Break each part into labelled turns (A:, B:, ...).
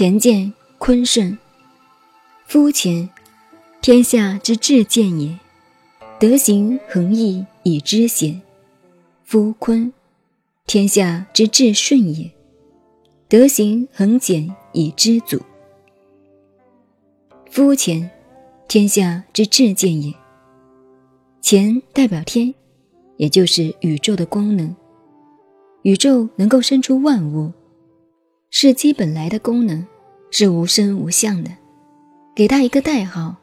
A: 乾见坤顺，夫乾，天下之至见也。德行恒毅以知险。夫坤，天下之至顺也。德行恒简以知足。夫乾，天下之至见也。乾代表天，也就是宇宙的功能。宇宙能够生出万物。是基本来的功能，是无声无相的。给他一个代号，《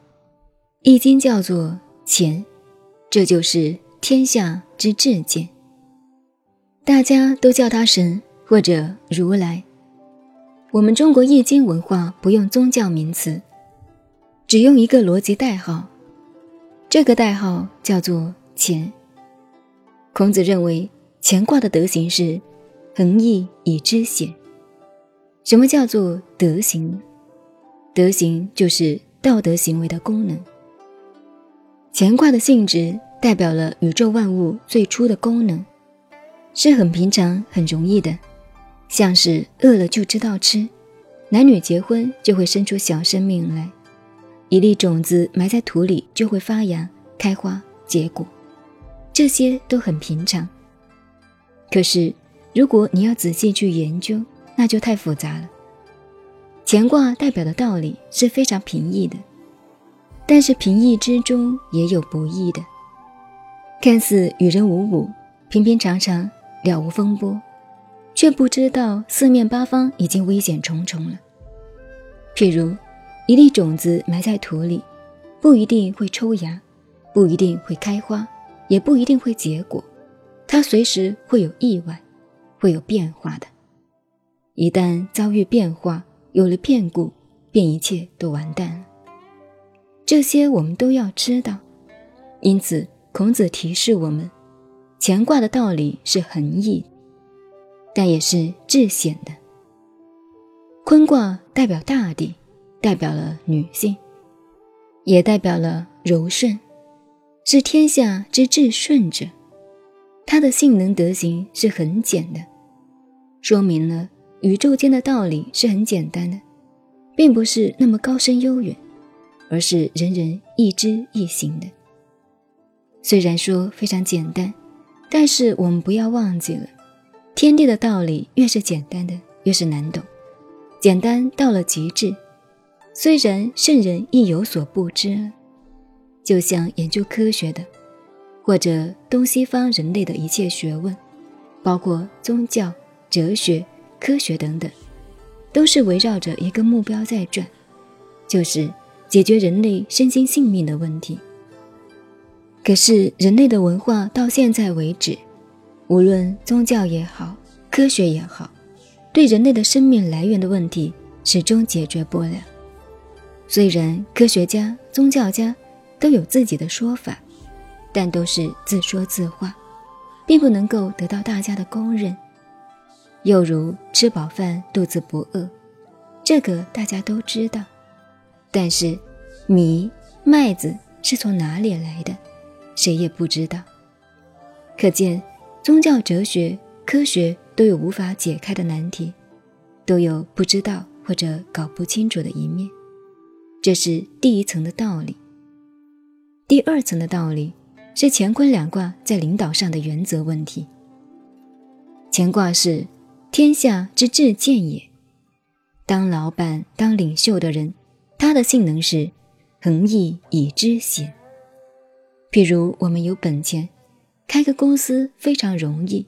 A: 易经》叫做乾，这就是天下之至见。大家都叫他神或者如来。我们中国易经文化不用宗教名词，只用一个逻辑代号，这个代号叫做乾。孔子认为乾卦的德行是恒易以知险。什么叫做德行？德行就是道德行为的功能。乾卦的性质代表了宇宙万物最初的功能，是很平常、很容易的，像是饿了就知道吃，男女结婚就会生出小生命来，一粒种子埋在土里就会发芽、开花、结果，这些都很平常。可是，如果你要仔细去研究，那就太复杂了。乾卦代表的道理是非常平易的，但是平易之中也有不易的。看似与人无伍、平平常常、了无风波，却不知道四面八方已经危险重重了。譬如，一粒种子埋在土里，不一定会抽芽，不一定会开花，也不一定会结果，它随时会有意外，会有变化的。一旦遭遇变化，有了变故，便一切都完蛋了。这些我们都要知道。因此，孔子提示我们：乾卦的道理是恒易，但也是至险的。坤卦代表大地，代表了女性，也代表了柔顺，是天下之至顺者。它的性能德行是很简的，说明了。宇宙间的道理是很简单的，并不是那么高深悠远，而是人人一知一行的。虽然说非常简单，但是我们不要忘记了，天地的道理越是简单的，越是难懂。简单到了极致，虽然圣人亦有所不知。就像研究科学的，或者东西方人类的一切学问，包括宗教、哲学。科学等等，都是围绕着一个目标在转，就是解决人类身心性命的问题。可是人类的文化到现在为止，无论宗教也好，科学也好，对人类的生命来源的问题始终解决不了。虽然科学家、宗教家都有自己的说法，但都是自说自话，并不能够得到大家的公认。又如吃饱饭肚子不饿，这个大家都知道。但是米麦子是从哪里来的，谁也不知道。可见宗教、哲学、科学都有无法解开的难题，都有不知道或者搞不清楚的一面。这是第一层的道理。第二层的道理是乾坤两卦在领导上的原则问题。乾卦是。天下之至见也。当老板、当领袖的人，他的性能是恒毅以知险。譬如我们有本钱，开个公司非常容易，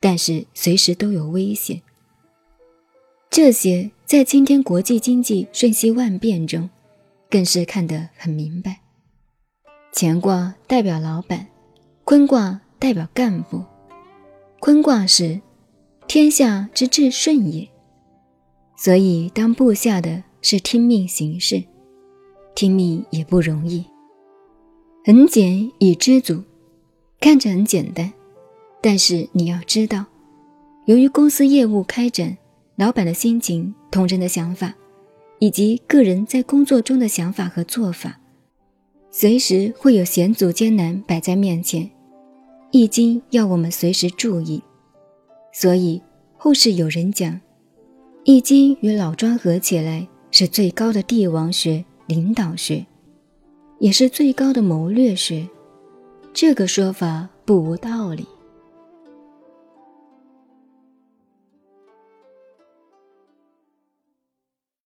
A: 但是随时都有危险。这些在今天国际经济瞬息万变中，更是看得很明白。乾卦代表老板，坤卦代表干部。坤卦是。天下之至顺也，所以当部下的是听命行事，听命也不容易。很简以知足，看着很简单，但是你要知道，由于公司业务开展，老板的心情、同仁的想法，以及个人在工作中的想法和做法，随时会有险阻艰难摆在面前，易经要我们随时注意。所以，后世有人讲：“易经与老庄合起来是最高的帝王学、领导学，也是最高的谋略学。这个说法不无道理。